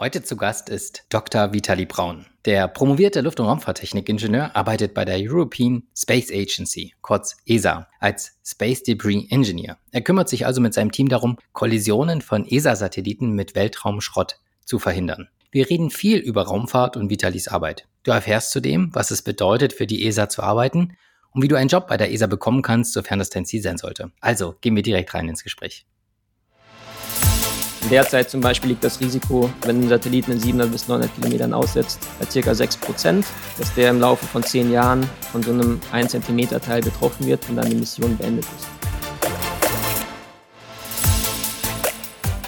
Heute zu Gast ist Dr. Vitali Braun. Der promovierte Luft- und Raumfahrttechnik-Ingenieur arbeitet bei der European Space Agency, kurz ESA, als Space Debris Engineer. Er kümmert sich also mit seinem Team darum, Kollisionen von ESA-Satelliten mit Weltraumschrott zu verhindern. Wir reden viel über Raumfahrt und Vitalis Arbeit. Du erfährst zudem, was es bedeutet, für die ESA zu arbeiten und wie du einen Job bei der ESA bekommen kannst, sofern das dein Ziel sein sollte. Also gehen wir direkt rein ins Gespräch. Derzeit zum Beispiel liegt das Risiko, wenn ein Satelliten in 700 bis 900 Kilometern aussetzt, bei ca. 6 Prozent, dass der im Laufe von 10 Jahren von so einem 1 cm Teil getroffen wird und dann die Mission beendet ist.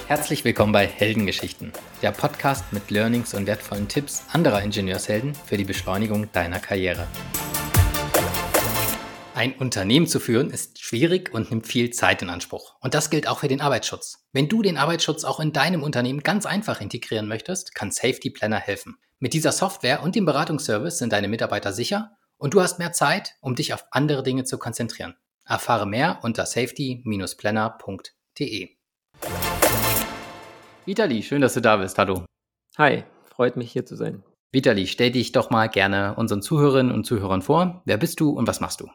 Herzlich willkommen bei Heldengeschichten, der Podcast mit Learnings und wertvollen Tipps anderer Ingenieurshelden für die Beschleunigung deiner Karriere. Ein Unternehmen zu führen ist schwierig und nimmt viel Zeit in Anspruch. Und das gilt auch für den Arbeitsschutz. Wenn du den Arbeitsschutz auch in deinem Unternehmen ganz einfach integrieren möchtest, kann Safety Planner helfen. Mit dieser Software und dem Beratungsservice sind deine Mitarbeiter sicher und du hast mehr Zeit, um dich auf andere Dinge zu konzentrieren. Erfahre mehr unter safety-planner.de. Vitali, schön, dass du da bist. Hallo. Hi, freut mich hier zu sein. Vitali, stell dich doch mal gerne unseren Zuhörerinnen und Zuhörern vor. Wer bist du und was machst du?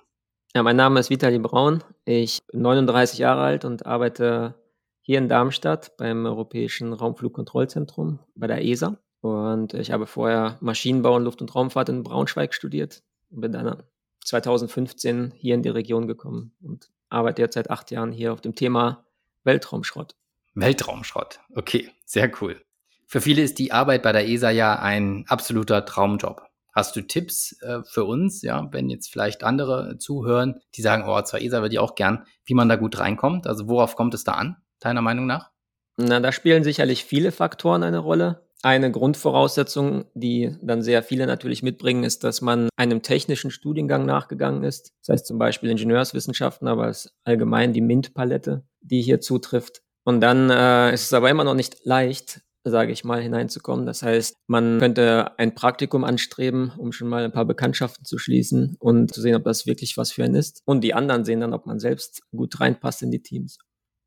Ja, mein Name ist Vitali Braun. Ich bin 39 Jahre alt und arbeite hier in Darmstadt beim Europäischen Raumflugkontrollzentrum bei der ESA. Und ich habe vorher Maschinenbau und Luft- und Raumfahrt in Braunschweig studiert und bin dann 2015 hier in die Region gekommen und arbeite jetzt seit acht Jahren hier auf dem Thema Weltraumschrott. Weltraumschrott, okay, sehr cool. Für viele ist die Arbeit bei der ESA ja ein absoluter Traumjob. Hast du Tipps äh, für uns, ja, wenn jetzt vielleicht andere zuhören, die sagen, oh, zur ESA würde ich auch gern, wie man da gut reinkommt? Also worauf kommt es da an, deiner Meinung nach? Na, da spielen sicherlich viele Faktoren eine Rolle. Eine Grundvoraussetzung, die dann sehr viele natürlich mitbringen, ist, dass man einem technischen Studiengang nachgegangen ist. Das heißt zum Beispiel Ingenieurswissenschaften, aber es ist allgemein die MINT-Palette, die hier zutrifft. Und dann äh, ist es aber immer noch nicht leicht, sage ich mal, hineinzukommen. Das heißt, man könnte ein Praktikum anstreben, um schon mal ein paar Bekanntschaften zu schließen und zu sehen, ob das wirklich was für einen ist. Und die anderen sehen dann, ob man selbst gut reinpasst in die Teams.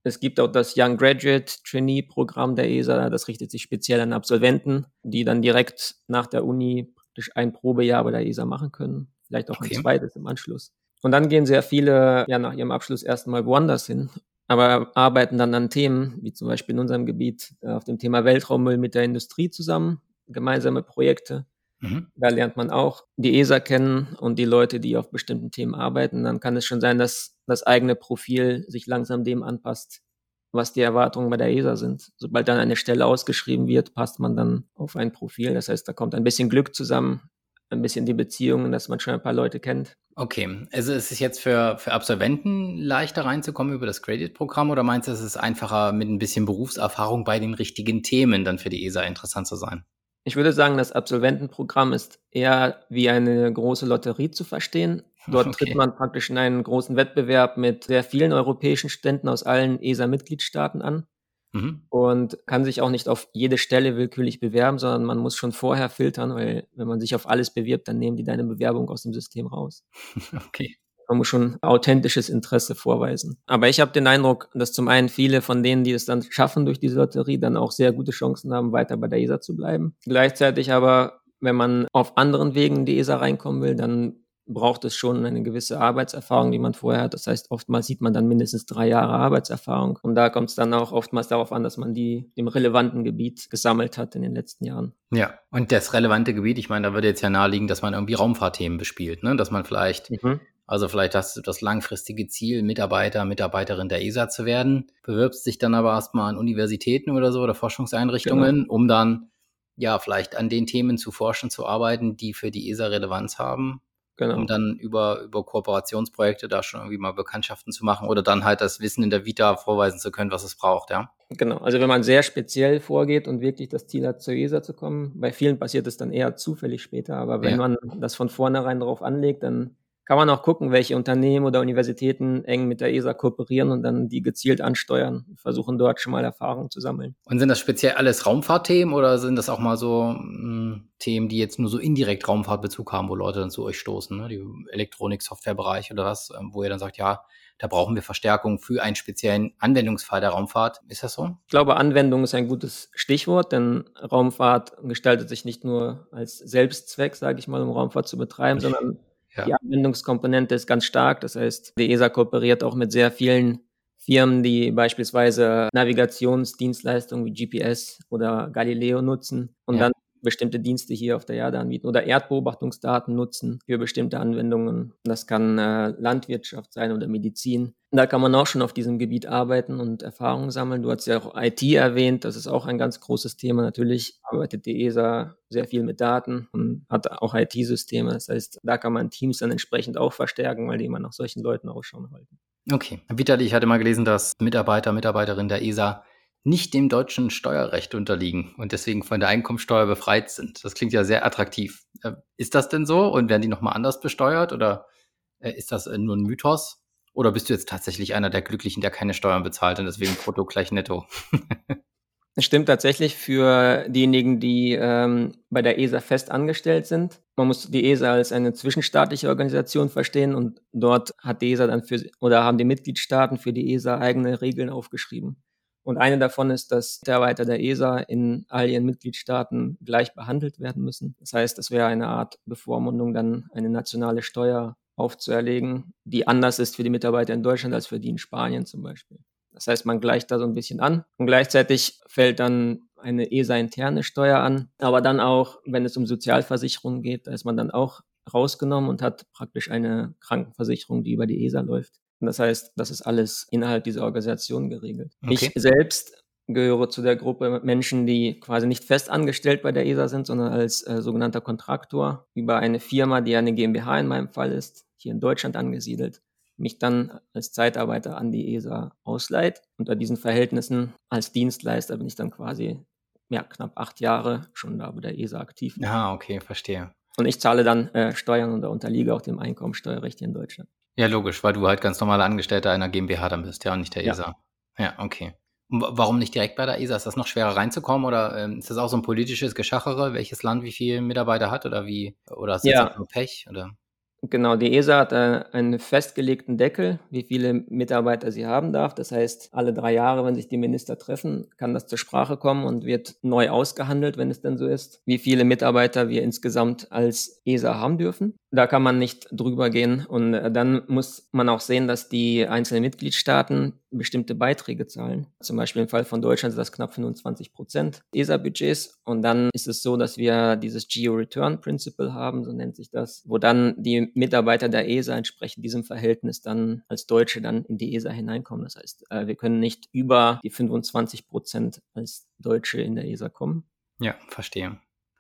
Es gibt auch das Young Graduate Trainee Programm der ESA. Das richtet sich speziell an Absolventen, die dann direkt nach der Uni praktisch ein Probejahr bei der ESA machen können. Vielleicht auch okay. ein zweites im Anschluss. Und dann gehen sehr viele ja nach ihrem Abschluss erstmal woanders hin aber arbeiten dann an Themen, wie zum Beispiel in unserem Gebiet äh, auf dem Thema Weltraummüll mit der Industrie zusammen, gemeinsame Projekte. Mhm. Da lernt man auch die ESA kennen und die Leute, die auf bestimmten Themen arbeiten. Dann kann es schon sein, dass das eigene Profil sich langsam dem anpasst, was die Erwartungen bei der ESA sind. Sobald dann eine Stelle ausgeschrieben wird, passt man dann auf ein Profil. Das heißt, da kommt ein bisschen Glück zusammen, ein bisschen die Beziehungen, dass man schon ein paar Leute kennt. Okay, also ist es jetzt für, für Absolventen leichter reinzukommen über das Credit-Programm oder meinst du, es ist einfacher mit ein bisschen Berufserfahrung bei den richtigen Themen dann für die ESA interessant zu sein? Ich würde sagen, das Absolventenprogramm ist eher wie eine große Lotterie zu verstehen. Dort okay. tritt man praktisch in einen großen Wettbewerb mit sehr vielen europäischen Ständen aus allen ESA-Mitgliedstaaten an. Mhm. Und kann sich auch nicht auf jede Stelle willkürlich bewerben, sondern man muss schon vorher filtern, weil wenn man sich auf alles bewirbt, dann nehmen die deine Bewerbung aus dem System raus. Okay. Man muss schon authentisches Interesse vorweisen. Aber ich habe den Eindruck, dass zum einen viele von denen, die es dann schaffen durch diese Lotterie, dann auch sehr gute Chancen haben, weiter bei der ESA zu bleiben. Gleichzeitig aber, wenn man auf anderen Wegen in die ESA reinkommen will, dann braucht es schon eine gewisse Arbeitserfahrung, die man vorher hat. Das heißt, oftmals sieht man dann mindestens drei Jahre Arbeitserfahrung. Und da kommt es dann auch oftmals darauf an, dass man die im relevanten Gebiet gesammelt hat in den letzten Jahren. Ja, und das relevante Gebiet, ich meine, da würde jetzt ja naheliegen, dass man irgendwie Raumfahrtthemen bespielt, ne? dass man vielleicht mhm. Also vielleicht hast du das langfristige Ziel, Mitarbeiter, Mitarbeiterin der ESA zu werden, bewirbst dich dann aber erstmal an Universitäten oder so oder Forschungseinrichtungen, genau. um dann ja vielleicht an den Themen zu forschen, zu arbeiten, die für die ESA Relevanz haben Genau. Um dann über, über Kooperationsprojekte da schon irgendwie mal Bekanntschaften zu machen oder dann halt das Wissen in der Vita vorweisen zu können, was es braucht, ja. Genau. Also wenn man sehr speziell vorgeht und wirklich das Ziel hat, zur ESA zu kommen, bei vielen passiert es dann eher zufällig später, aber wenn ja. man das von vornherein darauf anlegt, dann kann man auch gucken, welche Unternehmen oder Universitäten eng mit der ESA kooperieren und dann die gezielt ansteuern, versuchen dort schon mal Erfahrung zu sammeln. Und sind das speziell alles Raumfahrtthemen oder sind das auch mal so mh, hm, Themen, die jetzt nur so indirekt Raumfahrtbezug haben, wo Leute dann zu euch stoßen, ne? die Elektronik-Software-Bereich oder was, ähm, wo ihr dann sagt, ja, da brauchen wir Verstärkung für einen speziellen Anwendungsfall der Raumfahrt. Ist das so? Ich glaube, Anwendung ist ein gutes Stichwort, denn Raumfahrt gestaltet sich nicht nur als Selbstzweck, sage ich mal, um Raumfahrt zu betreiben, sondern ja. die Anwendungskomponente ist ganz stark. Das heißt, die ESA kooperiert auch mit sehr vielen Firmen, die beispielsweise Navigationsdienstleistungen wie GPS oder Galileo nutzen und ja. dann bestimmte Dienste hier auf der Erde anbieten oder Erdbeobachtungsdaten nutzen für bestimmte Anwendungen. Das kann äh, Landwirtschaft sein oder Medizin. Da kann man auch schon auf diesem Gebiet arbeiten und Erfahrungen sammeln. Du hast ja auch IT erwähnt, das ist auch ein ganz großes Thema. Natürlich arbeitet die ESA sehr viel mit Daten und hat auch IT-Systeme. Das heißt, da kann man Teams dann entsprechend auch verstärken, weil die immer nach solchen Leuten Ausschau halten. Okay. Vitali, ich hatte mal gelesen, dass Mitarbeiter, Mitarbeiterinnen der ESA nicht dem deutschen Steuerrecht unterliegen und deswegen von der Einkommensteuer befreit sind. Das klingt ja sehr attraktiv. Äh, ist das denn so und werden die nochmal anders besteuert oder äh, ist das äh, nur ein Mythos? Oder bist du jetzt tatsächlich einer der Glücklichen, der keine Steuern bezahlt und deswegen brutto gleich netto? Stimmt tatsächlich für diejenigen, die ähm, bei der ESA fest angestellt sind. Man muss die ESA als eine zwischenstaatliche Organisation verstehen und dort hat die ESA dann für oder haben die Mitgliedstaaten für die ESA eigene Regeln aufgeschrieben. Und eine davon ist, dass Mitarbeiter der ESA in all ihren Mitgliedstaaten gleich behandelt werden müssen. Das heißt, es wäre eine Art Bevormundung, dann eine nationale Steuer aufzuerlegen, die anders ist für die Mitarbeiter in Deutschland als für die in Spanien zum Beispiel. Das heißt, man gleicht da so ein bisschen an und gleichzeitig fällt dann eine ESA-interne Steuer an. Aber dann auch, wenn es um Sozialversicherungen geht, da ist man dann auch rausgenommen und hat praktisch eine Krankenversicherung, die über die ESA läuft. Und das heißt, das ist alles innerhalb dieser Organisation geregelt. Okay. Ich selbst gehöre zu der Gruppe Menschen, die quasi nicht fest angestellt bei der ESA sind, sondern als äh, sogenannter Kontraktor über eine Firma, die eine GmbH in meinem Fall ist, hier in Deutschland angesiedelt, mich dann als Zeitarbeiter an die ESA ausleiht. Unter diesen Verhältnissen als Dienstleister bin ich dann quasi ja, knapp acht Jahre schon da bei der ESA aktiv. Ah, okay, verstehe. Und ich zahle dann äh, Steuern und da unterliege auch dem Einkommensteuerrecht hier in Deutschland. Ja, logisch, weil du halt ganz normaler Angestellter einer GmbH dann bist, ja, und nicht der ja. ESA. Ja, okay. Und warum nicht direkt bei der ESA? Ist das noch schwerer reinzukommen oder ähm, ist das auch so ein politisches Geschachere, welches Land wie viele Mitarbeiter hat oder wie? Oder ist das ja. nur Pech? Oder? Genau, die ESA hat äh, einen festgelegten Deckel, wie viele Mitarbeiter sie haben darf. Das heißt, alle drei Jahre, wenn sich die Minister treffen, kann das zur Sprache kommen und wird neu ausgehandelt, wenn es denn so ist, wie viele Mitarbeiter wir insgesamt als ESA haben dürfen. Da kann man nicht drüber gehen. Und äh, dann muss man auch sehen, dass die einzelnen Mitgliedstaaten bestimmte Beiträge zahlen. Zum Beispiel im Fall von Deutschland sind das knapp 25 Prozent ESA-Budgets. Und dann ist es so, dass wir dieses Geo-Return-Principle haben, so nennt sich das, wo dann die Mitarbeiter der ESA entsprechend diesem Verhältnis dann als Deutsche dann in die ESA hineinkommen. Das heißt, äh, wir können nicht über die 25 Prozent als Deutsche in der ESA kommen. Ja, verstehe.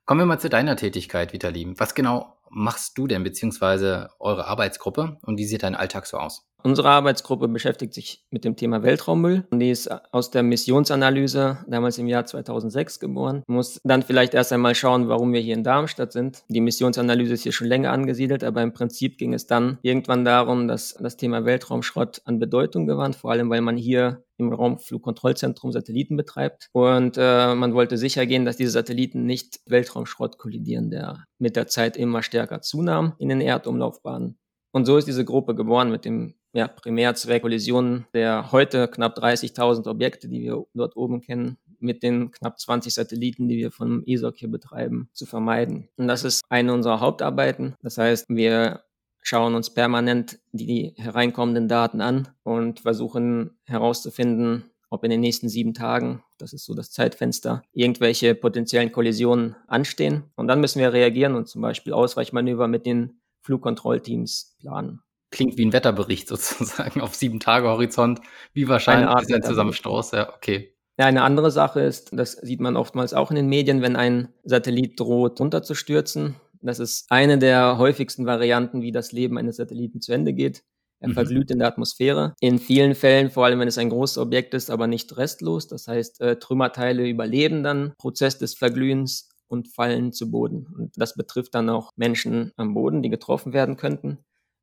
Kommen wir mal zu deiner Tätigkeit, Vitali. Was genau machst du denn, beziehungsweise eure Arbeitsgruppe und wie sieht dein Alltag so aus? Unsere Arbeitsgruppe beschäftigt sich mit dem Thema Weltraummüll und die ist aus der Missionsanalyse damals im Jahr 2006 geboren. Muss dann vielleicht erst einmal schauen, warum wir hier in Darmstadt sind. Die Missionsanalyse ist hier schon länger angesiedelt, aber im Prinzip ging es dann irgendwann darum, dass das Thema Weltraumschrott an Bedeutung gewann, vor allem weil man hier im Raumflugkontrollzentrum Satelliten betreibt. Und äh, man wollte sicher gehen, dass diese Satelliten nicht Weltraumschrott kollidieren, der mit der Zeit immer stärker zunahm in den Erdumlaufbahnen. Und so ist diese Gruppe geboren mit dem ja, Primärzweck Kollisionen der heute knapp 30.000 Objekte, die wir dort oben kennen, mit den knapp 20 Satelliten, die wir vom ESOC hier betreiben, zu vermeiden. Und das ist eine unserer Hauptarbeiten. Das heißt, wir schauen uns permanent die hereinkommenden Daten an und versuchen herauszufinden, ob in den nächsten sieben Tagen, das ist so das Zeitfenster, irgendwelche potenziellen Kollisionen anstehen. Und dann müssen wir reagieren und zum Beispiel Ausweichmanöver mit den Flugkontrollteams planen. Klingt wie ein Wetterbericht sozusagen auf sieben Tage Horizont. Wie wahrscheinlich ist ein Zusammenstoß? Ja, okay. Ja, eine andere Sache ist, das sieht man oftmals auch in den Medien, wenn ein Satellit droht, runterzustürzen. Das ist eine der häufigsten Varianten, wie das Leben eines Satelliten zu Ende geht. Er mhm. verglüht in der Atmosphäre. In vielen Fällen, vor allem wenn es ein großes Objekt ist, aber nicht restlos. Das heißt, äh, Trümmerteile überleben dann Prozess des Verglühens und fallen zu Boden. Und das betrifft dann auch Menschen am Boden, die getroffen werden könnten.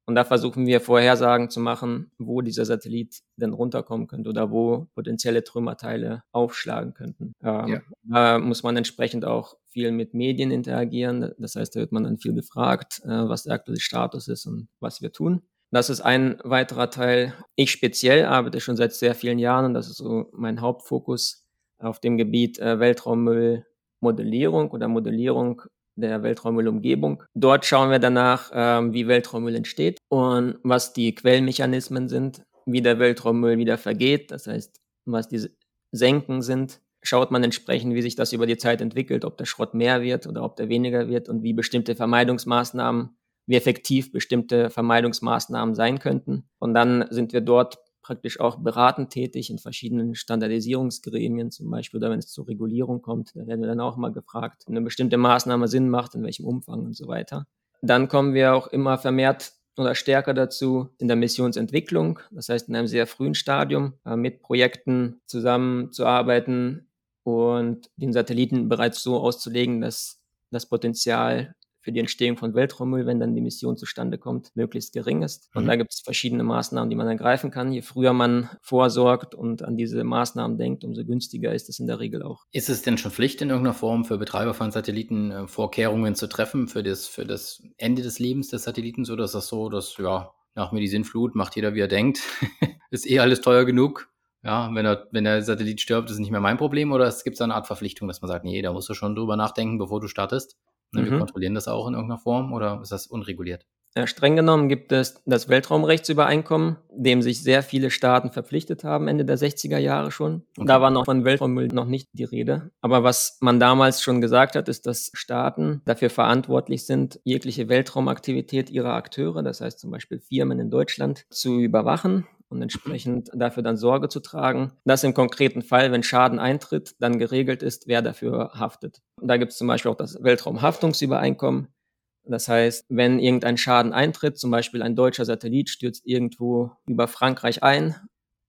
Und da versuchen wir Vorhersagen zu machen, wo dieser Satellit denn runterkommen könnte oder wo potenzielle Trümmerteile aufschlagen könnten. Ähm, ja. Da muss man entsprechend auch viel mit Medien interagieren. Das heißt, da wird man dann viel gefragt, äh, was der aktuelle Status ist und was wir tun. Das ist ein weiterer Teil. Ich speziell arbeite schon seit sehr vielen Jahren und das ist so mein Hauptfokus auf dem Gebiet äh, Weltraummüllmodellierung oder Modellierung der Weltraummüllumgebung. Dort schauen wir danach, ähm, wie Weltraummüll entsteht und was die Quellmechanismen sind, wie der Weltraummüll wieder vergeht, das heißt, was diese Senken sind. Schaut man entsprechend, wie sich das über die Zeit entwickelt, ob der Schrott mehr wird oder ob der weniger wird und wie bestimmte Vermeidungsmaßnahmen, wie effektiv bestimmte Vermeidungsmaßnahmen sein könnten. Und dann sind wir dort praktisch auch beratend tätig in verschiedenen Standardisierungsgremien zum Beispiel oder wenn es zur Regulierung kommt, da werden wir dann auch mal gefragt, wenn eine bestimmte Maßnahme Sinn macht, in welchem Umfang und so weiter. Dann kommen wir auch immer vermehrt oder stärker dazu in der Missionsentwicklung, das heißt in einem sehr frühen Stadium äh, mit Projekten zusammenzuarbeiten und den Satelliten bereits so auszulegen, dass das Potenzial für die Entstehung von Weltraummüll, wenn dann die Mission zustande kommt, möglichst gering ist. Und mhm. da gibt es verschiedene Maßnahmen, die man ergreifen kann. Je früher man vorsorgt und an diese Maßnahmen denkt, umso günstiger ist es in der Regel auch. Ist es denn schon Pflicht in irgendeiner Form für Betreiber von Satelliten äh, Vorkehrungen zu treffen für das, für das Ende des Lebens des Satelliten, so dass das so, dass ja, nach mir die Sinnflut, macht jeder wie er denkt. ist eh alles teuer genug. Ja, wenn, er, wenn der Satellit stirbt, ist es nicht mehr mein Problem oder es gibt so eine Art Verpflichtung, dass man sagt, nee, da musst du schon drüber nachdenken, bevor du startest? Ne, mhm. Wir kontrollieren das auch in irgendeiner Form oder ist das unreguliert? Ja, streng genommen gibt es das Weltraumrechtsübereinkommen, dem sich sehr viele Staaten verpflichtet haben, Ende der 60er Jahre schon. Okay. Da war noch von Weltraummüll noch nicht die Rede. Aber was man damals schon gesagt hat, ist, dass Staaten dafür verantwortlich sind, jegliche Weltraumaktivität ihrer Akteure, das heißt zum Beispiel Firmen in Deutschland, zu überwachen und entsprechend dafür dann Sorge zu tragen, dass im konkreten Fall, wenn Schaden eintritt, dann geregelt ist, wer dafür haftet. Und da gibt es zum Beispiel auch das Weltraumhaftungsübereinkommen. Das heißt, wenn irgendein Schaden eintritt, zum Beispiel ein deutscher Satellit stürzt irgendwo über Frankreich ein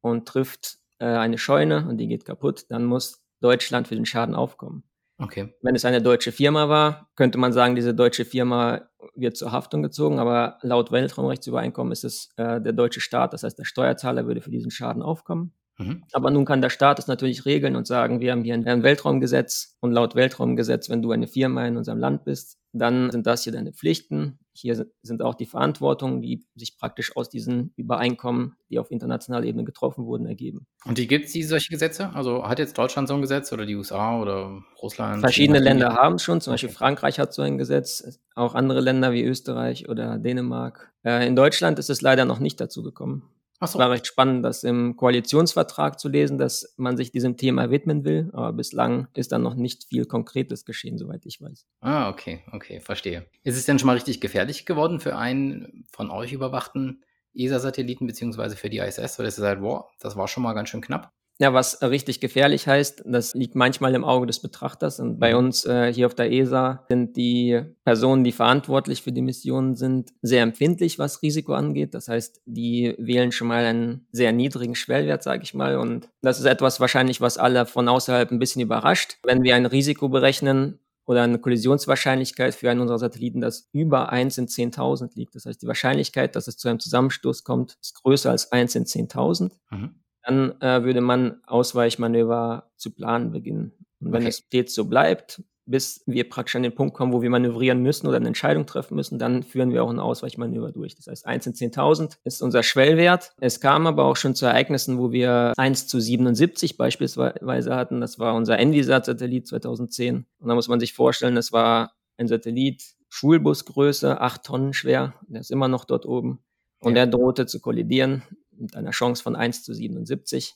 und trifft äh, eine Scheune und die geht kaputt, dann muss Deutschland für den Schaden aufkommen. Okay. Wenn es eine deutsche Firma war, könnte man sagen, diese deutsche Firma wird zur Haftung gezogen, aber laut Weltraumrechtsübereinkommen ist es äh, der deutsche Staat, das heißt der Steuerzahler würde für diesen Schaden aufkommen. Mhm. Aber nun kann der Staat es natürlich regeln und sagen, wir haben hier ein Weltraumgesetz und laut Weltraumgesetz, wenn du eine Firma in unserem Land bist, dann sind das hier deine Pflichten. Hier sind auch die Verantwortungen, die sich praktisch aus diesen Übereinkommen, die auf internationaler Ebene getroffen wurden, ergeben. Und die gibt es, solche Gesetze? Also hat jetzt Deutschland so ein Gesetz oder die USA oder Russland? Verschiedene Länder haben es schon, zum Beispiel Frankreich hat so ein Gesetz, auch andere Länder wie Österreich oder Dänemark. Äh, in Deutschland ist es leider noch nicht dazu gekommen. Ach so. Es war recht spannend, das im Koalitionsvertrag zu lesen, dass man sich diesem Thema widmen will, aber bislang ist dann noch nicht viel Konkretes geschehen, soweit ich weiß. Ah, okay, okay, verstehe. Ist es denn schon mal richtig gefährlich geworden für einen von euch überwachten ESA-Satelliten beziehungsweise für die ISS, weil ihr sagt, wow, das war schon mal ganz schön knapp? Ja, was richtig gefährlich heißt, das liegt manchmal im Auge des Betrachters. Und bei mhm. uns äh, hier auf der ESA sind die Personen, die verantwortlich für die Missionen sind, sehr empfindlich, was Risiko angeht. Das heißt, die wählen schon mal einen sehr niedrigen Schwellwert, sage ich mal. Und das ist etwas wahrscheinlich, was alle von außerhalb ein bisschen überrascht. Wenn wir ein Risiko berechnen, oder eine Kollisionswahrscheinlichkeit für einen unserer Satelliten, das über 1 in 10.000 liegt. Das heißt, die Wahrscheinlichkeit, dass es zu einem Zusammenstoß kommt, ist größer als 1 in 10.000. Mhm dann äh, würde man Ausweichmanöver zu planen beginnen. Und wenn okay. es stets so bleibt, bis wir praktisch an den Punkt kommen, wo wir manövrieren müssen oder eine Entscheidung treffen müssen, dann führen wir auch ein Ausweichmanöver durch. Das heißt, 1 in 10.000 ist unser Schwellwert. Es kam aber auch schon zu Ereignissen, wo wir 1 zu 77 beispielsweise hatten. Das war unser Envisat-Satellit 2010. Und da muss man sich vorstellen, das war ein Satellit, Schulbusgröße, 8 Tonnen schwer. Der ist immer noch dort oben. Und ja. der drohte zu kollidieren mit einer Chance von 1 zu 77.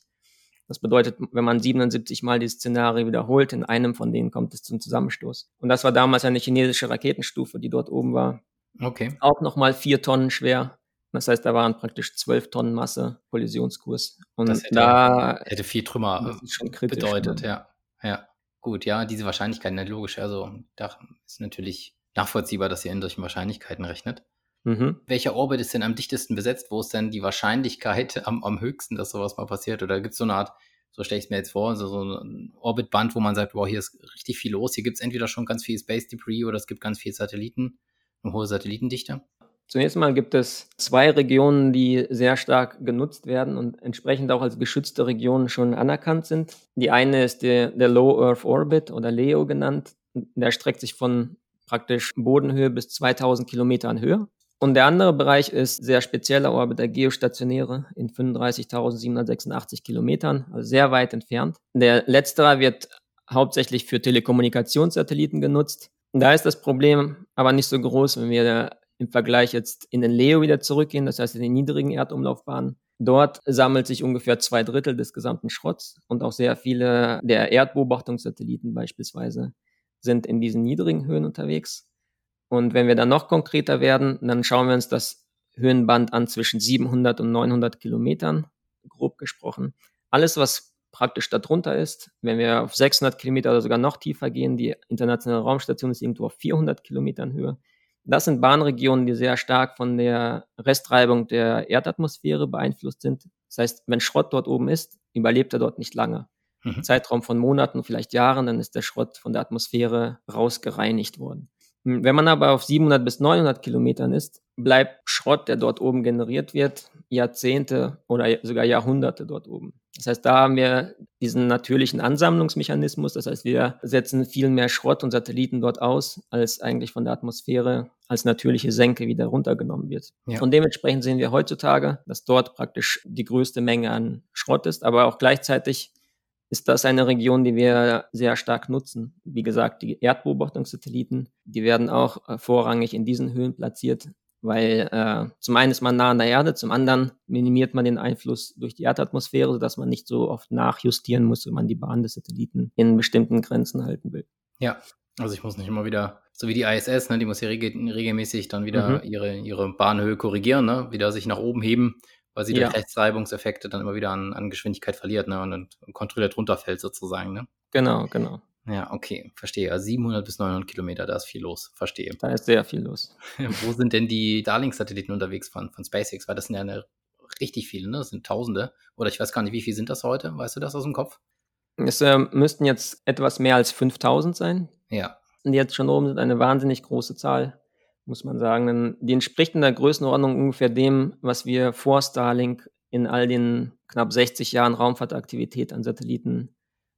Das bedeutet, wenn man 77 Mal dieses Szenario wiederholt, in einem von denen kommt es zum Zusammenstoß. Und das war damals eine chinesische Raketenstufe, die dort oben war. Okay. Auch nochmal vier Tonnen schwer. Das heißt, da waren praktisch zwölf Tonnen Masse Kollisionskurs. Und das hätte, da hätte vier Trümmer bedeutet, ne? ja. Ja. Gut, ja, diese Wahrscheinlichkeiten, logisch. Also, da ist natürlich nachvollziehbar, dass ihr in solchen Wahrscheinlichkeiten rechnet. Mhm. Welcher Orbit ist denn am dichtesten besetzt? Wo ist denn die Wahrscheinlichkeit am, am höchsten, dass sowas mal passiert? Oder gibt es so eine Art, so stelle ich es mir jetzt vor, so, so ein Orbitband, wo man sagt, wow, hier ist richtig viel los. Hier gibt es entweder schon ganz viel Space Debris oder es gibt ganz viele Satelliten, eine hohe Satellitendichte. Zunächst mal gibt es zwei Regionen, die sehr stark genutzt werden und entsprechend auch als geschützte Regionen schon anerkannt sind. Die eine ist der, der Low Earth Orbit oder LEO genannt. Der streckt sich von praktisch Bodenhöhe bis 2000 Kilometern Höhe. Und der andere Bereich ist sehr spezieller Orbit, der geostationäre in 35.786 Kilometern, also sehr weit entfernt. Der letztere wird hauptsächlich für Telekommunikationssatelliten genutzt. Da ist das Problem aber nicht so groß, wenn wir im Vergleich jetzt in den Leo wieder zurückgehen, das heißt in den niedrigen Erdumlaufbahnen. Dort sammelt sich ungefähr zwei Drittel des gesamten Schrotts und auch sehr viele der Erdbeobachtungssatelliten beispielsweise sind in diesen niedrigen Höhen unterwegs. Und wenn wir dann noch konkreter werden, dann schauen wir uns das Höhenband an zwischen 700 und 900 Kilometern, grob gesprochen. Alles, was praktisch darunter ist, wenn wir auf 600 Kilometer oder sogar noch tiefer gehen, die internationale Raumstation ist irgendwo auf 400 Kilometern Höhe, das sind Bahnregionen, die sehr stark von der Restreibung der Erdatmosphäre beeinflusst sind. Das heißt, wenn Schrott dort oben ist, überlebt er dort nicht lange. Mhm. Zeitraum von Monaten, vielleicht Jahren, dann ist der Schrott von der Atmosphäre rausgereinigt worden. Hm, wenn man aber auf 700 bis 900 Kilometern ist, bleibt Schrott, der dort oben generiert wird, Jahrzehnte oder sogar Jahrhunderte dort oben. Das heißt, da haben wir diesen natürlichen Ansammlungsmechanismus. Das heißt, wir setzen viel mehr Schrott und Satelliten dort aus, als eigentlich von der Atmosphäre als natürliche Senke wieder runtergenommen wird. Ja. Und dementsprechend sehen wir heutzutage, dass dort praktisch die größte Menge an Schrott ist, aber auch gleichzeitig ist das eine Region, die wir sehr stark nutzen. Wie gesagt, die Erdbeobachtungssatelliten, die werden auch äh, vorrangig in diesen Höhen platziert, weil äh, zum einen ist man nah an der Erde, zum anderen minimiert man den Einfluss durch die Erdatmosphäre, sodass man nicht so oft nachjustieren muss, wenn man die Bahn des Satelliten in bestimmten Grenzen halten will. Ja, also ich muss nicht immer wieder, so wie die ISS, ne, die muss ja regelmäßig dann wieder mhm. ihre, ihre Bahnhöhe korrigieren, ne, wieder sich nach oben heben, weil sie ja. durch Rechtsreibungseffekte dann immer wieder an, an Geschwindigkeit verliert ne, und, und kontrolliert runterfällt sozusagen. Ne? Genau, genau. Ja, okay, verstehe. Also 700 bis 900 Kilometer, da ist viel los, verstehe. Da ist sehr viel los. Wo sind denn die Darlings-Satelliten unterwegs von, von SpaceX? Weil das sind ja eine, richtig viele, ne? Das sind Tausende. Oder ich weiß gar nicht, wie viel sind das heute? Weißt du das aus dem Kopf? Es äh, müssten jetzt etwas mehr als 5000 sein. Ja. Und jetzt schon oben sind eine wahnsinnig große Zahl, muss man sagen. Die entspricht in der Größenordnung ungefähr dem, was wir vor Starlink in all den knapp 60 Jahren Raumfahrtaktivität an Satelliten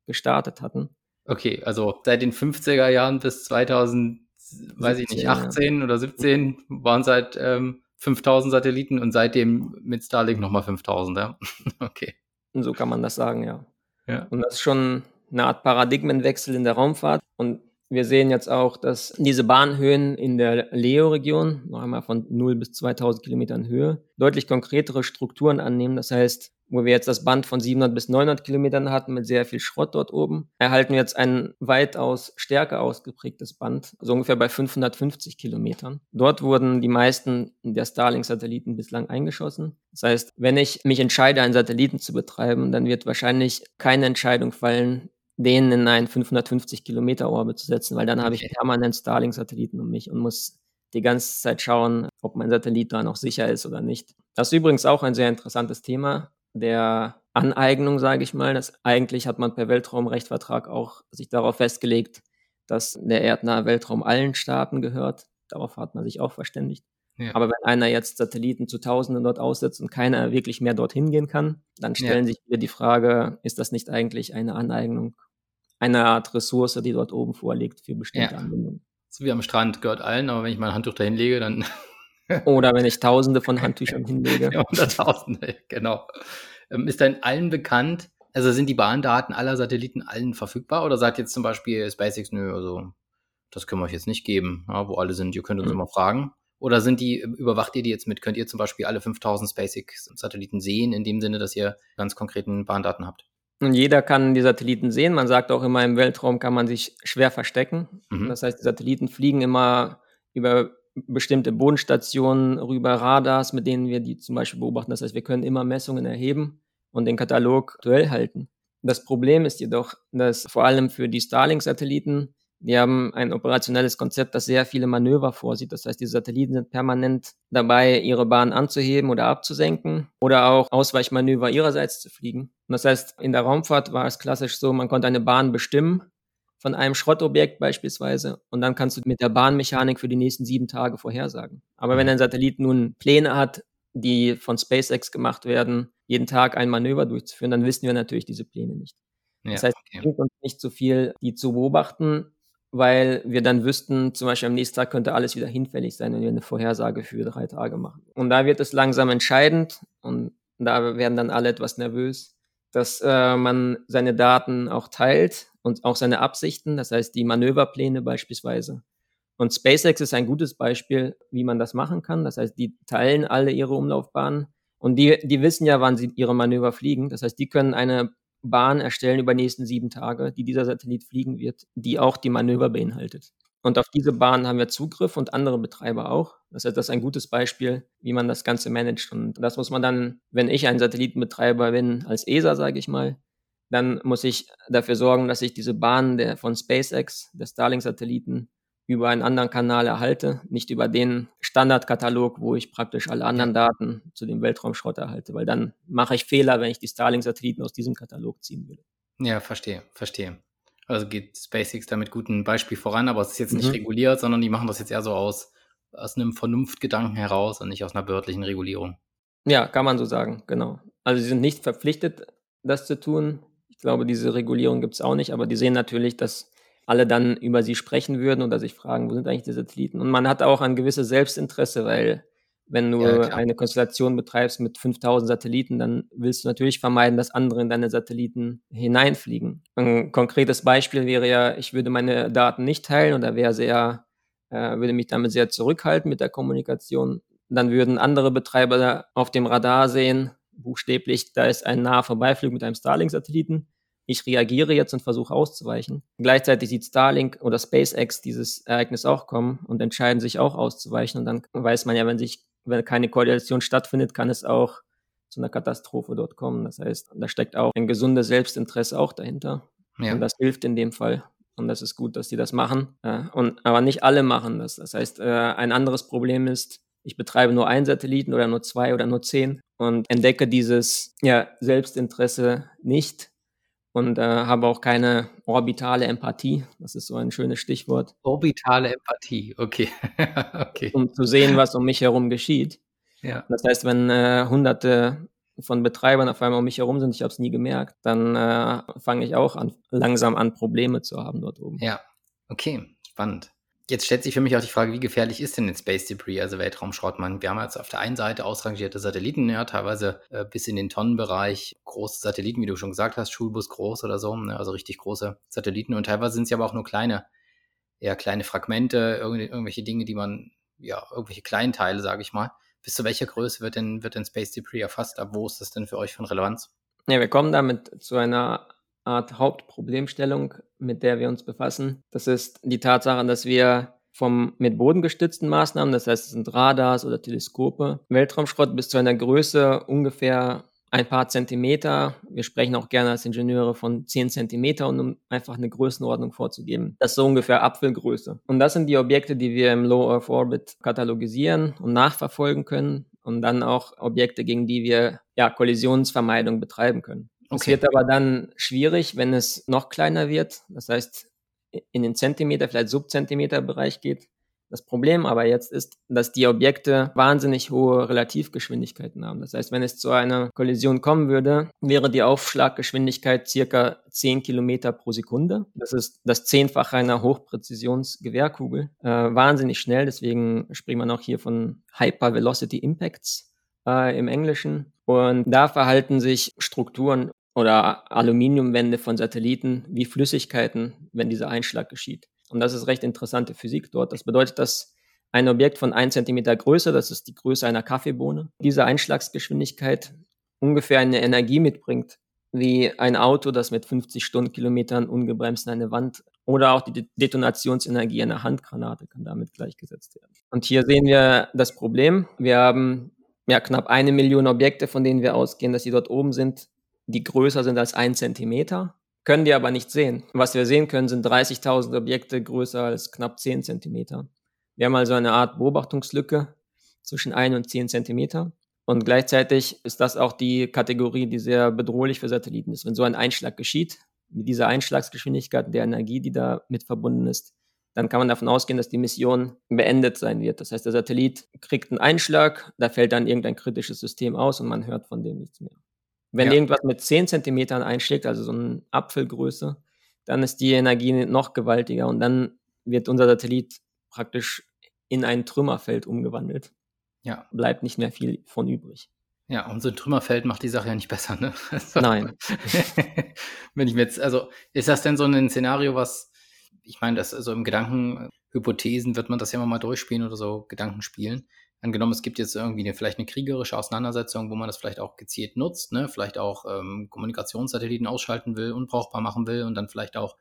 gestartet hatten. Okay, also seit den 50er Jahren bis 2000, 17, weiß ich nicht, 18 ja. oder 17 waren seit ähm, 5000 Satelliten und seitdem mit Starlink nochmal 5000, ja? okay. Und so kann man das sagen, ja. ja. Und das ist schon eine Art Paradigmenwechsel in der Raumfahrt. Und wir sehen jetzt auch, dass diese Bahnhöhen in der Leo-Region, noch einmal von 0 bis 2000 Kilometern Höhe, deutlich konkretere Strukturen annehmen. Das heißt, wo wir jetzt das Band von 700 bis 900 Kilometern hatten mit sehr viel Schrott dort oben, erhalten wir jetzt ein weitaus stärker ausgeprägtes Band, so ungefähr bei 550 Kilometern. Dort wurden die meisten der Starlink-Satelliten bislang eingeschossen. Das heißt, wenn ich mich entscheide, einen Satelliten zu betreiben, dann wird wahrscheinlich keine Entscheidung fallen, den in einen 550 Kilometer Orbit zu setzen, weil dann okay. habe ich permanent Starlink-Satelliten um mich und muss die ganze Zeit schauen, ob mein Satellit da noch sicher ist oder nicht. Das ist übrigens auch ein sehr interessantes Thema der Aneignung, sage ich mal. Das, eigentlich hat man per Weltraumrechtvertrag auch sich darauf festgelegt, dass der erdnahe Weltraum allen Staaten gehört. Darauf hat man sich auch verständigt. Ja. Aber wenn einer jetzt Satelliten zu Tausenden dort aussetzt und keiner wirklich mehr dorthin gehen kann, dann stellen ja. sich wieder die Frage, ist das nicht eigentlich eine Aneignung, eine Art Ressource, die dort oben vorliegt für bestimmte ja. Anwendungen? So wie am Strand gehört allen, aber wenn ich mein Handtuch dahin lege, dann. Oder wenn ich Tausende von Handtüchern hinlege. Ja, Hunderttausende, genau. Ähm, ist dann allen bekannt, also sind die Bahndaten aller Satelliten allen verfügbar oder sagt jetzt zum Beispiel SpaceX, nö, also das können wir euch jetzt nicht geben, ja, wo alle sind, ihr könnt uns mhm. immer fragen. Oder sind die, überwacht ihr die jetzt mit? Könnt ihr zum Beispiel alle 5000 SpaceX-Satelliten sehen, in dem Sinne, dass ihr ganz konkreten Bahndaten habt? Und jeder kann die Satelliten sehen. Man sagt auch immer, im Weltraum kann man sich schwer verstecken. Mhm. Das heißt, die Satelliten fliegen immer über bestimmte Bodenstationen rüber, Radars, mit denen wir die zum Beispiel beobachten. Das heißt, wir können immer Messungen erheben und den Katalog aktuell halten. Das Problem ist jedoch, dass vor allem für die Starlink-Satelliten die haben ein operationelles Konzept, das sehr viele Manöver vorsieht. Das heißt, die Satelliten sind permanent dabei, ihre Bahn anzuheben oder abzusenken oder auch Ausweichmanöver ihrerseits zu fliegen. Und das heißt, in der Raumfahrt war es klassisch so, man konnte eine Bahn bestimmen, von einem Schrottobjekt beispielsweise und dann kannst du mit der Bahnmechanik für die nächsten sieben Tage vorhersagen. Aber wenn ein Satellit nun Pläne hat, die von SpaceX gemacht werden, jeden Tag ein Manöver durchzuführen, dann wissen wir natürlich diese Pläne nicht. Ja, das heißt, es bringt uns nicht so viel, die zu beobachten, weil wir dann wüssten, zum Beispiel am nächsten Tag könnte alles wieder hinfällig sein, wenn wir eine Vorhersage für drei Tage machen. Und da wird es langsam entscheidend und da werden dann alle etwas nervös, dass äh, man seine Daten auch teilt und auch seine Absichten, das heißt die Manöverpläne beispielsweise. Und SpaceX ist ein gutes Beispiel, wie man das machen kann. Das heißt, die teilen alle ihre Umlaufbahnen und die, die wissen ja, wann sie ihre Manöver fliegen. Das heißt, die können eine Bahn erstellen über die nächsten sieben Tage, die dieser Satellit fliegen wird, die auch die Manöver beinhaltet. Und auf diese Bahn haben wir Zugriff und andere Betreiber auch. Das heißt, das ist ein gutes Beispiel, wie man das Ganze managt. Und das muss man dann, wenn ich ein Satellitenbetreiber bin, als ESA, sage ich mal, dann muss ich dafür sorgen, dass ich diese Bahn der, von SpaceX, der Starlink-Satelliten, über einen anderen Kanal erhalte, nicht über den Standardkatalog, wo ich praktisch alle anderen Daten zu dem Weltraumschrott erhalte, weil dann mache ich Fehler, wenn ich die Starlink-Satelliten aus diesem Katalog ziehen würde. Ja, verstehe, verstehe. Also geht SpaceX da mit gutem Beispiel voran, aber es ist jetzt nicht mhm. reguliert, sondern die machen das jetzt eher so aus, aus einem Vernunftgedanken heraus und nicht aus einer wörtlichen Regulierung. Ja, kann man so sagen, genau. Also sie sind nicht verpflichtet, das zu tun. Ich glaube, diese Regulierung gibt es auch nicht, aber die sehen natürlich, dass alle dann über sie sprechen würden oder sich fragen, wo sind eigentlich die Satelliten? Und man hat auch ein gewisses Selbstinteresse, weil wenn du ja, eine Konstellation betreibst mit 5000 Satelliten, dann willst du natürlich vermeiden, dass andere in deine Satelliten hineinfliegen. Ein konkretes Beispiel wäre ja, ich würde meine Daten nicht teilen oder wäre sehr, äh, würde mich damit sehr zurückhalten mit der Kommunikation. Dann würden andere Betreiber auf dem Radar sehen, buchstäblich, da ist ein naher Vorbeiflug mit einem Starlink-Satelliten ich reagiere jetzt und versuche auszuweichen. Gleichzeitig sieht Starlink oder SpaceX dieses Ereignis auch kommen und entscheiden sich auch auszuweichen. Und dann weiß man ja, wenn sich, wenn keine Koordination stattfindet, kann es auch zu einer Katastrophe dort kommen. Das heißt, da steckt auch ein gesundes Selbstinteresse auch dahinter. Ja. Und das hilft in dem Fall. Und das ist gut, dass die das machen. Und, aber nicht alle machen das. Das heißt, äh, ein anderes Problem ist, ich betreibe nur einen Satelliten oder nur zwei oder nur zehn und entdecke dieses ja, Selbstinteresse nicht und äh, habe auch keine orbitale Empathie. Das ist so ein schönes Stichwort. Orbitale Empathie, okay. okay. Um zu sehen, was um mich herum geschieht. Ja. Das heißt, wenn äh, hunderte von Betreibern auf einmal um mich herum sind, ich habe es nie gemerkt, dann äh, fange ich auch an, langsam an, Probleme zu haben dort oben. Ja, okay, spannend. Jetzt stellt sich für mich auch die Frage, wie gefährlich ist denn jetzt Space Debris, also Weltraumschrott? Man, wir haben jetzt auf der einen Seite ausrangierte Satelliten, ja, teilweise äh, bis in den Tonnenbereich, große Satelliten, wie du schon gesagt hast, Schulbus groß oder so, ne, also richtig große Satelliten und teilweise sind es ja aber auch nur kleine, eher kleine Fragmente, irgendwelche Dinge, die man, ja, irgendwelche Kleinteile, sage ich mal. Bis zu welcher Größe wird denn, wird denn Space Debris erfasst? Ab wo ist das denn für euch von Relevanz? Ja, wir kommen damit zu einer Art Hauptproblemstellung, mit der wir uns befassen. Das ist die Tatsache, dass wir vom mit bodengestützten Maßnahmen, das heißt, es sind Radars oder Teleskope, Weltraumschrott bis zu einer Größe ungefähr ein paar Zentimeter. Wir sprechen auch gerne als Ingenieure von zehn Zentimeter, um einfach eine Größenordnung vorzugeben. Das ist so ungefähr Apfelgröße. Und das sind die Objekte, die wir im Low Earth Orbit katalogisieren und nachverfolgen können und dann auch Objekte, gegen die wir ja Kollisionsvermeidung betreiben können. Okay. Es wird aber dann schwierig, wenn es noch kleiner wird. Das heißt, in den Zentimeter, vielleicht Subzentimeter-Bereich geht. Das Problem aber jetzt ist, dass die Objekte wahnsinnig hohe Relativgeschwindigkeiten haben. Das heißt, wenn es zu einer Kollision kommen würde, wäre die Aufschlaggeschwindigkeit circa 10 Kilometer pro Sekunde. Das ist das Zehnfache einer Hochpräzisionsgewehrkugel. Äh, wahnsinnig schnell, deswegen spricht man auch hier von Hyper Velocity Impacts äh, im Englischen. Und da verhalten sich Strukturen oder Aluminiumwände von Satelliten wie Flüssigkeiten, wenn dieser Einschlag geschieht. Und das ist recht interessante Physik dort. Das bedeutet, dass ein Objekt von 1 cm Größe, das ist die Größe einer Kaffeebohne, diese Einschlagsgeschwindigkeit ungefähr eine Energie mitbringt, wie ein Auto, das mit 50 Stundenkilometern ungebremst an eine Wand oder auch die Detonationsenergie einer Handgranate kann damit gleichgesetzt werden. Und hier sehen wir das Problem. Wir haben ja knapp eine Million Objekte, von denen wir ausgehen, dass sie dort oben sind, die größer sind als ein Zentimeter, können die aber nicht sehen. Was wir sehen können, sind 30.000 Objekte größer als knapp 10 Zentimeter. Wir haben also eine Art Beobachtungslücke zwischen 1 und 10 Zentimeter. Und gleichzeitig ist das auch die Kategorie, die sehr bedrohlich für Satelliten ist. Wenn so ein Einschlag geschieht, mit dieser Einschlagsgeschwindigkeit der Energie, die da mit verbunden ist, dann kann man davon ausgehen, dass die Mission beendet sein wird. Das heißt, der Satellit kriegt einen Einschlag, da fällt dann irgendein kritisches System aus und man hört von dem nichts mehr. Wenn ja. irgendwas mit 10 Zentimetern einschlägt, also so eine Apfelgröße, dann ist die Energie noch gewaltiger und dann wird unser Satellit praktisch in ein Trümmerfeld umgewandelt. Ja. Bleibt nicht mehr viel von übrig. Ja, und so ein Trümmerfeld macht die Sache ja nicht besser, ne? Nein. Wenn ich mir jetzt, also ist das denn so ein Szenario, was, ich meine, das also im Gedankenhypothesen wird man das ja immer mal durchspielen oder so Gedankenspielen. Angenommen, es gibt jetzt irgendwie eine, vielleicht eine kriegerische Auseinandersetzung, wo man das vielleicht auch gezielt nutzt, ne? vielleicht auch ähm, Kommunikationssatelliten ausschalten will, unbrauchbar machen will und dann vielleicht auch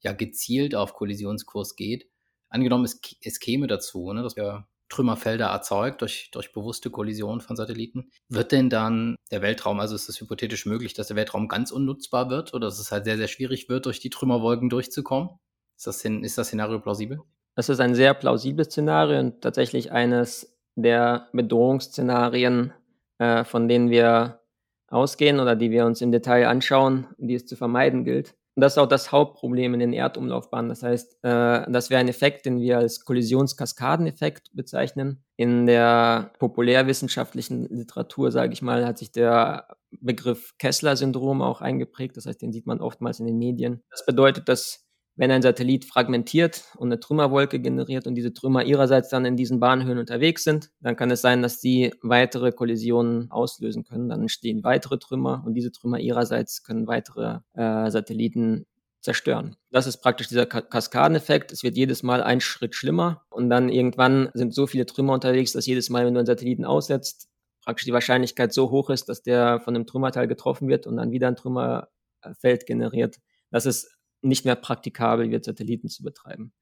ja gezielt auf Kollisionskurs geht. Angenommen, es, es käme dazu, ne, dass wir Trümmerfelder erzeugt durch, durch bewusste Kollision von Satelliten. Wird denn dann der Weltraum, also ist es hypothetisch möglich, dass der Weltraum ganz unnutzbar wird oder dass es halt sehr, sehr schwierig wird, durch die Trümmerwolken durchzukommen? Ist das, ist das Szenario plausibel? Das ist ein sehr plausibles Szenario und tatsächlich eines der Bedrohungsszenarien, äh, von denen wir ausgehen oder die wir uns im Detail anschauen, die es zu vermeiden gilt. Und das ist auch das Hauptproblem in den Erdumlaufbahnen. Das heißt, äh, das wäre ein Effekt, den wir als Kollisionskaskadeneffekt bezeichnen. In der populärwissenschaftlichen Literatur, sage ich mal, hat sich der Begriff Kessler-Syndrom auch eingeprägt. Das heißt, den sieht man oftmals in den Medien. Das bedeutet, dass wenn ein Satellit fragmentiert und eine Trümmerwolke generiert und diese Trümmer ihrerseits dann in diesen Bahnhöhen unterwegs sind, dann kann es sein, dass die weitere Kollisionen auslösen können. Dann entstehen weitere Trümmer und diese Trümmer ihrerseits können weitere äh, Satelliten zerstören. Das ist praktisch dieser Kaskadeneffekt. Es wird jedes Mal ein Schritt schlimmer und dann irgendwann sind so viele Trümmer unterwegs, dass jedes Mal, wenn du einen Satelliten aussetzt, praktisch die Wahrscheinlichkeit so hoch ist, dass der von einem Trümmerteil getroffen wird und dann wieder ein Trümmerfeld generiert. Das ist nicht mehr praktikabel wird, Satelliten zu betreiben.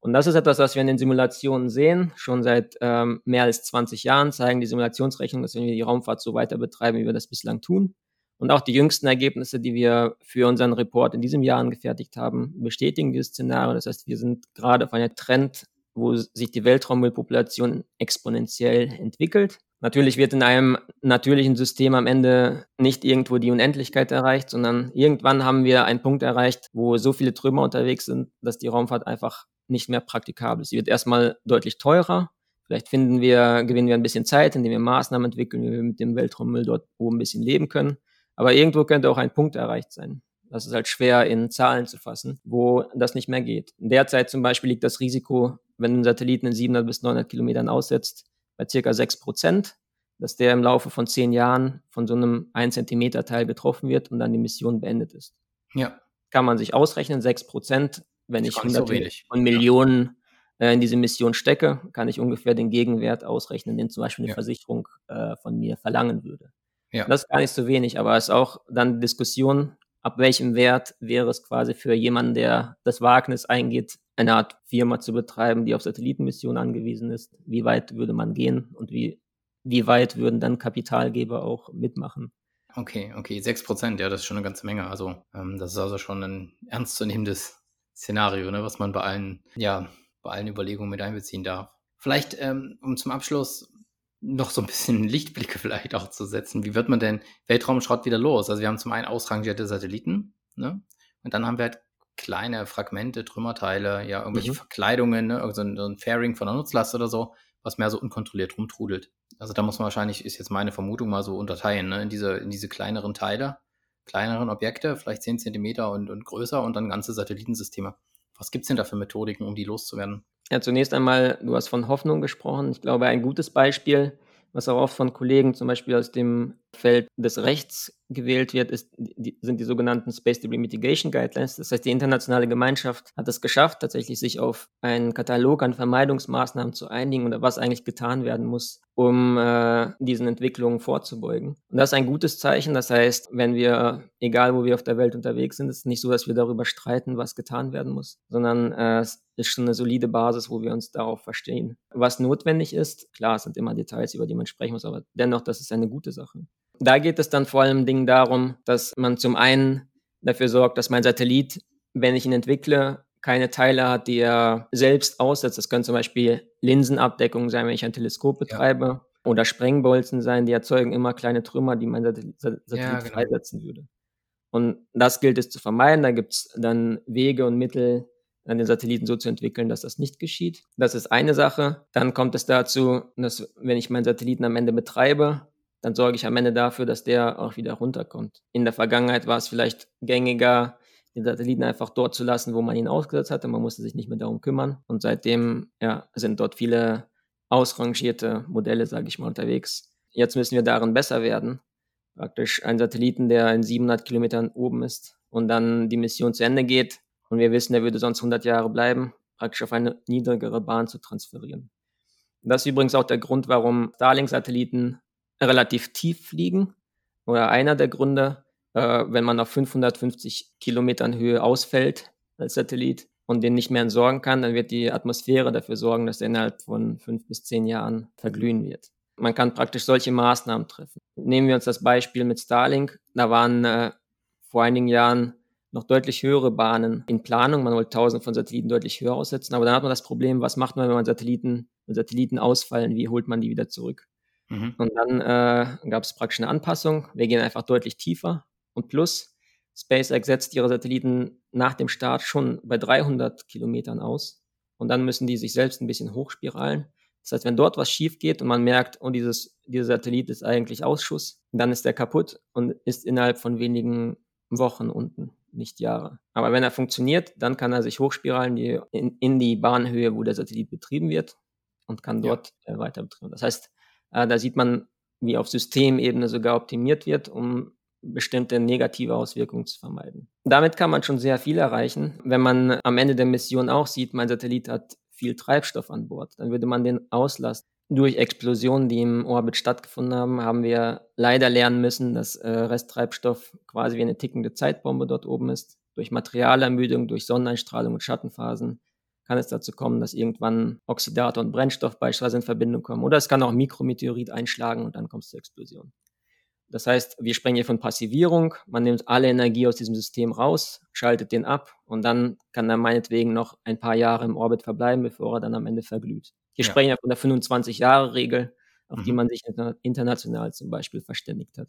Und das ist etwas, was wir in den Simulationen sehen. Schon seit ähm, mehr als 20 Jahren zeigen die Simulationsrechnungen, dass wenn wir die Raumfahrt so weiter betreiben, wie wir das bislang tun. Und auch die jüngsten Ergebnisse, die wir für unseren Report in diesem Jahr angefertigt haben, bestätigen dieses Szenario. Das heißt, wir sind gerade auf einer Trend, wo sich die Weltraummüllpopulation exponentiell entwickelt. Natürlich wird in einem natürlichen System am Ende nicht irgendwo die Unendlichkeit erreicht, sondern irgendwann haben wir einen Punkt erreicht, wo so viele Trümmer unterwegs sind, dass die Raumfahrt einfach nicht mehr praktikabel ist. Sie wird erstmal deutlich teurer. Vielleicht finden wir, gewinnen wir ein bisschen Zeit, indem wir Maßnahmen entwickeln, wie wir mit dem Weltraummüll dort oben ein bisschen leben können. Aber irgendwo könnte auch ein Punkt erreicht sein. Das ist halt schwer in Zahlen zu fassen, wo das nicht mehr geht. Derzeit zum Beispiel liegt das Risiko, wenn ein Satelliten in 700 bis 900 Kilometern aussetzt, bei circa 6 Prozent, dass der im Laufe von zehn Jahren von so einem 1 Zentimeter Teil getroffen wird und dann die Mission beendet ist. Ja. Kann man sich ausrechnen, 6 Prozent, wenn ich hunderte so von Millionen ja. äh, in diese Mission stecke, kann ich ungefähr den Gegenwert ausrechnen, den zum Beispiel eine ja. Versicherung äh, von mir verlangen würde. Ja. Das ist gar nicht so wenig, aber es ist auch dann Diskussion, ab welchem Wert wäre es quasi für jemanden, der das Wagnis eingeht, eine Art Firma zu betreiben, die auf Satellitenmissionen angewiesen ist. Wie weit würde man gehen und wie, wie weit würden dann Kapitalgeber auch mitmachen? Okay, okay, sechs Prozent, ja, das ist schon eine ganze Menge. Also ähm, das ist also schon ein ernstzunehmendes Szenario, ne, was man bei allen, ja, bei allen Überlegungen mit einbeziehen darf. Vielleicht, ähm, um zum Abschluss noch so ein bisschen Lichtblicke vielleicht auch zu setzen. Wie wird man denn Weltraumschrott wieder los? Also wir haben zum einen ausrangierte Satelliten, ne? Und dann haben wir halt kleine Fragmente, Trümmerteile, ja, irgendwelche mhm. Verkleidungen, ne? so ein, so ein Fairing von der Nutzlast oder so, was mehr so unkontrolliert rumtrudelt. Also da muss man wahrscheinlich, ist jetzt meine Vermutung mal so unterteilen, ne? in diese, in diese kleineren Teile, kleineren Objekte, vielleicht 10 Zentimeter und, und größer und dann ganze Satellitensysteme. Was gibt's denn da für Methodiken, um die loszuwerden? Ja, zunächst einmal, du hast von Hoffnung gesprochen. Ich glaube, ein gutes Beispiel, was auch oft von Kollegen zum Beispiel aus dem Feld des Rechts gewählt wird, ist, die, sind die sogenannten Space Debris Mitigation Guidelines. Das heißt, die internationale Gemeinschaft hat es geschafft, tatsächlich sich auf einen Katalog an Vermeidungsmaßnahmen zu einigen oder was eigentlich getan werden muss, um äh, diesen Entwicklungen vorzubeugen. Und das ist ein gutes Zeichen. Das heißt, wenn wir, egal wo wir auf der Welt unterwegs sind, ist es nicht so, dass wir darüber streiten, was getan werden muss, sondern äh, es ist schon eine solide Basis, wo wir uns darauf verstehen. Was notwendig ist, klar, es sind immer Details, über die man sprechen muss, aber dennoch, das ist eine gute Sache. Da geht es dann vor allem Dingen darum, dass man zum einen dafür sorgt, dass mein Satellit, wenn ich ihn entwickle, keine Teile hat, die er selbst aussetzt. Das können zum Beispiel Linsenabdeckungen sein, wenn ich ein Teleskop betreibe. Ja. Oder Sprengbolzen sein, die erzeugen immer kleine Trümmer, die mein Satellit, Satellit ja, genau. freisetzen würde. Und das gilt es zu vermeiden. Da gibt es dann Wege und Mittel, an den Satelliten so zu entwickeln, dass das nicht geschieht. Das ist eine Sache. Dann kommt es dazu, dass wenn ich meinen Satelliten am Ende betreibe, dann sorge ich am Ende dafür, dass der auch wieder runterkommt. In der Vergangenheit war es vielleicht gängiger, den Satelliten einfach dort zu lassen, wo man ihn ausgesetzt hatte. Man musste sich nicht mehr darum kümmern. Und seitdem ja, sind dort viele ausrangierte Modelle, sage ich mal, unterwegs. Jetzt müssen wir darin besser werden. Praktisch ein Satelliten, der in 700 Kilometern oben ist und dann die Mission zu Ende geht und wir wissen, der würde sonst 100 Jahre bleiben, praktisch auf eine niedrigere Bahn zu transferieren. Das ist übrigens auch der Grund, warum Starlink-Satelliten relativ tief fliegen oder einer der Gründe, äh, wenn man auf 550 Kilometern Höhe ausfällt als Satellit und den nicht mehr entsorgen kann, dann wird die Atmosphäre dafür sorgen, dass er innerhalb von fünf bis zehn Jahren verglühen wird. Man kann praktisch solche Maßnahmen treffen. Nehmen wir uns das Beispiel mit Starlink. Da waren äh, vor einigen Jahren noch deutlich höhere Bahnen in Planung. Man wollte tausend von Satelliten deutlich höher aussetzen. Aber dann hat man das Problem, was macht man, wenn man Satelliten, wenn Satelliten ausfallen? Wie holt man die wieder zurück? Mhm. Und dann äh, gab es praktisch eine Anpassung. Wir gehen einfach deutlich tiefer. Und plus, SpaceX setzt ihre Satelliten nach dem Start schon bei 300 Kilometern aus. Und dann müssen die sich selbst ein bisschen hochspiralen. Das heißt, wenn dort was schief geht und man merkt, oh, dieses, dieser Satellit ist eigentlich Ausschuss, dann ist der kaputt und ist innerhalb von wenigen Wochen unten, nicht Jahre. Aber wenn er funktioniert, dann kann er sich hochspiralen die, in, in die Bahnhöhe, wo der Satellit betrieben wird und kann dort ja. äh, weiter betrieben. Das heißt, da sieht man, wie auf Systemebene sogar optimiert wird, um bestimmte negative Auswirkungen zu vermeiden. Damit kann man schon sehr viel erreichen. Wenn man am Ende der Mission auch sieht, mein Satellit hat viel Treibstoff an Bord, dann würde man den auslassen. Durch Explosionen, die im Orbit stattgefunden haben, haben wir leider lernen müssen, dass äh, Resttreibstoff quasi wie eine tickende Zeitbombe dort oben ist. Durch Materialermüdung, durch Sonneneinstrahlung und Schattenphasen kann es dazu kommen, dass irgendwann Oxidator und Brennstoff beispielsweise in Verbindung kommen. Oder es kann auch Mikrometeorit einschlagen und dann kommt es zur Explosion. Das heißt, wir sprechen hier von Passivierung. Man nimmt alle Energie aus diesem System raus, schaltet den ab und dann kann er meinetwegen noch ein paar Jahre im Orbit verbleiben, bevor er dann am Ende verglüht. Wir ja. sprechen ja von der 25-Jahre-Regel, auf mhm. die man sich international zum Beispiel verständigt hat.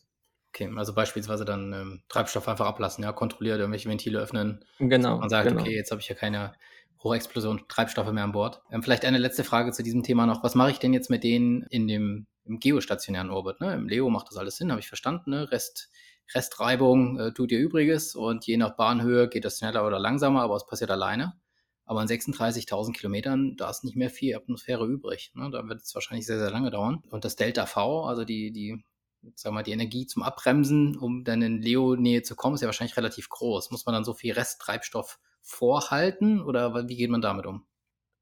Okay, also beispielsweise dann ähm, Treibstoff einfach ablassen, ja, kontrolliert irgendwelche Ventile öffnen. Genau. Man sagt, genau. okay, jetzt habe ich ja keine Hochexplosion Treibstoffe mehr an Bord. Ähm, vielleicht eine letzte Frage zu diesem Thema noch. Was mache ich denn jetzt mit denen in dem im geostationären Orbit. Ne? Im Leo macht das alles Sinn, habe ich verstanden. Ne? Rest, Restreibung äh, tut ihr Übriges und je nach Bahnhöhe geht das schneller oder langsamer, aber es passiert alleine. Aber an 36.000 Kilometern, da ist nicht mehr viel Atmosphäre übrig. Ne? Da wird es wahrscheinlich sehr, sehr lange dauern. Und das Delta V, also die, die, sag mal, die Energie zum Abbremsen, um dann in Leo-Nähe zu kommen, ist ja wahrscheinlich relativ groß. Muss man dann so viel Resttreibstoff vorhalten oder wie geht man damit um?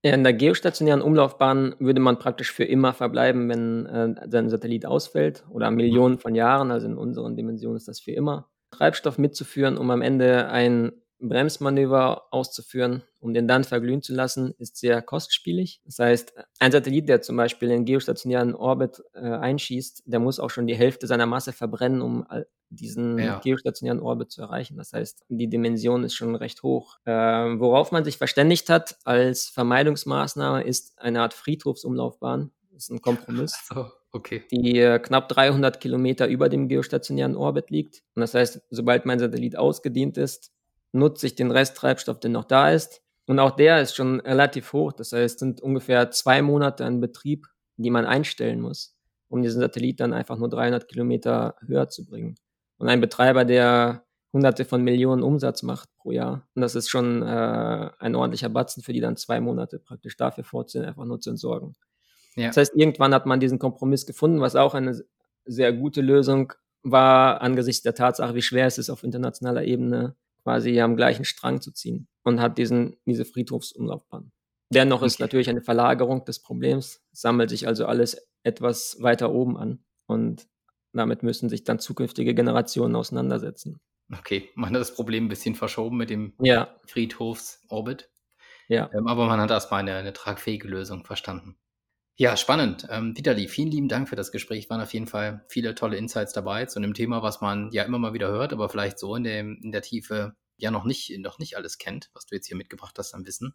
In der geostationären Umlaufbahn würde man praktisch für immer verbleiben, wenn äh, sein Satellit ausfällt oder Millionen von Jahren, also in unseren Dimensionen ist das für immer. Treibstoff mitzuführen, um am Ende ein Bremsmanöver auszuführen, um den dann verglühen zu lassen, ist sehr kostspielig. Das heißt, ein Satellit, der zum Beispiel in geostationären Orbit äh, einschießt, der muss auch schon die Hälfte seiner Masse verbrennen, um diesen ja. geostationären Orbit zu erreichen. Das heißt, die Dimension ist schon recht hoch. Äh, worauf man sich verständigt hat als Vermeidungsmaßnahme ist eine Art Friedhofsumlaufbahn. Das ist ein Kompromiss. So, okay. Die äh, knapp 300 Kilometer über dem geostationären Orbit liegt. Und das heißt, sobald mein Satellit ausgedient ist, nutze ich den Resttreibstoff, der noch da ist. Und auch der ist schon relativ hoch. Das heißt, es sind ungefähr zwei Monate an Betrieb, die man einstellen muss, um diesen Satellit dann einfach nur 300 Kilometer höher zu bringen. Und ein Betreiber, der hunderte von Millionen Umsatz macht pro Jahr. Und das ist schon äh, ein ordentlicher Batzen für die dann zwei Monate praktisch dafür vorzusehen, einfach nur zu entsorgen. Ja. Das heißt, irgendwann hat man diesen Kompromiss gefunden, was auch eine sehr gute Lösung war angesichts der Tatsache, wie schwer es ist, auf internationaler Ebene quasi am gleichen Strang zu ziehen und hat diesen, diese Friedhofsumlaufbahn. Dennoch ist natürlich eine Verlagerung des Problems, sammelt sich also alles etwas weiter oben an und damit müssen sich dann zukünftige Generationen auseinandersetzen. Okay, man hat das Problem ein bisschen verschoben mit dem ja. Friedhofsorbit. Ja. Ähm, aber man hat erstmal eine, eine tragfähige Lösung verstanden. Ja, spannend. Ähm, Vitali, vielen lieben Dank für das Gespräch. Waren auf jeden Fall viele tolle Insights dabei zu einem Thema, was man ja immer mal wieder hört, aber vielleicht so in, dem, in der Tiefe ja noch nicht, noch nicht alles kennt, was du jetzt hier mitgebracht hast am Wissen.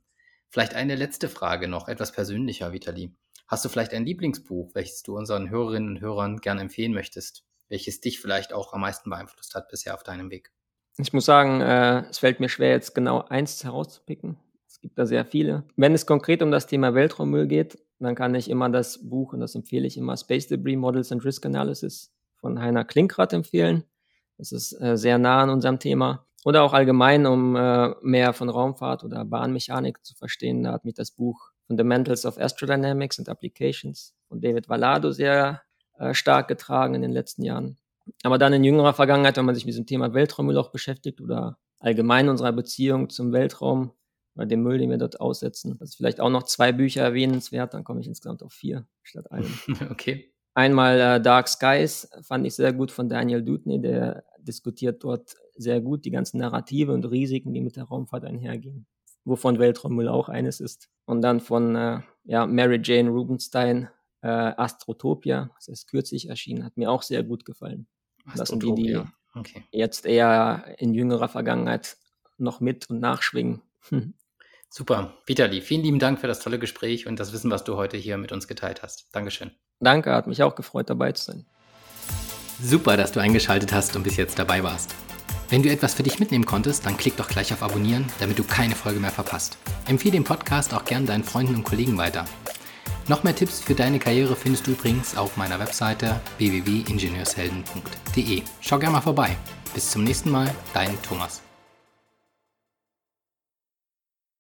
Vielleicht eine letzte Frage noch, etwas persönlicher, Vitali. Hast du vielleicht ein Lieblingsbuch, welches du unseren Hörerinnen und Hörern gerne empfehlen möchtest, welches dich vielleicht auch am meisten beeinflusst hat bisher auf deinem Weg? Ich muss sagen, äh, es fällt mir schwer, jetzt genau eins herauszupicken. Es gibt da sehr viele. Wenn es konkret um das Thema Weltraummüll geht, dann kann ich immer das Buch, und das empfehle ich immer, Space Debris Models and Risk Analysis von Heiner Klinkrad empfehlen. Das ist äh, sehr nah an unserem Thema. Oder auch allgemein, um äh, mehr von Raumfahrt oder Bahnmechanik zu verstehen, da hat mich das Buch Fundamentals of Astrodynamics and Applications von David Vallado sehr äh, stark getragen in den letzten Jahren. Aber dann in jüngerer Vergangenheit, wenn man sich mit diesem Thema Weltraummüll auch beschäftigt oder allgemein unserer Beziehung zum Weltraum, bei dem Müll, den wir dort aussetzen. Das ist vielleicht auch noch zwei Bücher erwähnenswert, dann komme ich insgesamt auf vier statt einem. Okay. Einmal äh, Dark Skies fand ich sehr gut von Daniel Dutney, der diskutiert dort sehr gut die ganzen Narrative und Risiken, die mit der Raumfahrt einhergehen, wovon Weltraummüll auch eines ist. Und dann von äh, ja, Mary Jane Rubenstein, äh, Astrotopia, das ist kürzlich erschienen, hat mir auch sehr gut gefallen. Das sind die, die okay. jetzt eher in jüngerer Vergangenheit noch mit und nachschwingen. Super. Vitali, vielen lieben Dank für das tolle Gespräch und das Wissen, was du heute hier mit uns geteilt hast. Dankeschön. Danke, hat mich auch gefreut, dabei zu sein. Super, dass du eingeschaltet hast und bis jetzt dabei warst. Wenn du etwas für dich mitnehmen konntest, dann klick doch gleich auf Abonnieren, damit du keine Folge mehr verpasst. Empfehle den Podcast auch gern deinen Freunden und Kollegen weiter. Noch mehr Tipps für deine Karriere findest du übrigens auf meiner Webseite www.ingenieurshelden.de. Schau gerne mal vorbei. Bis zum nächsten Mal, dein Thomas.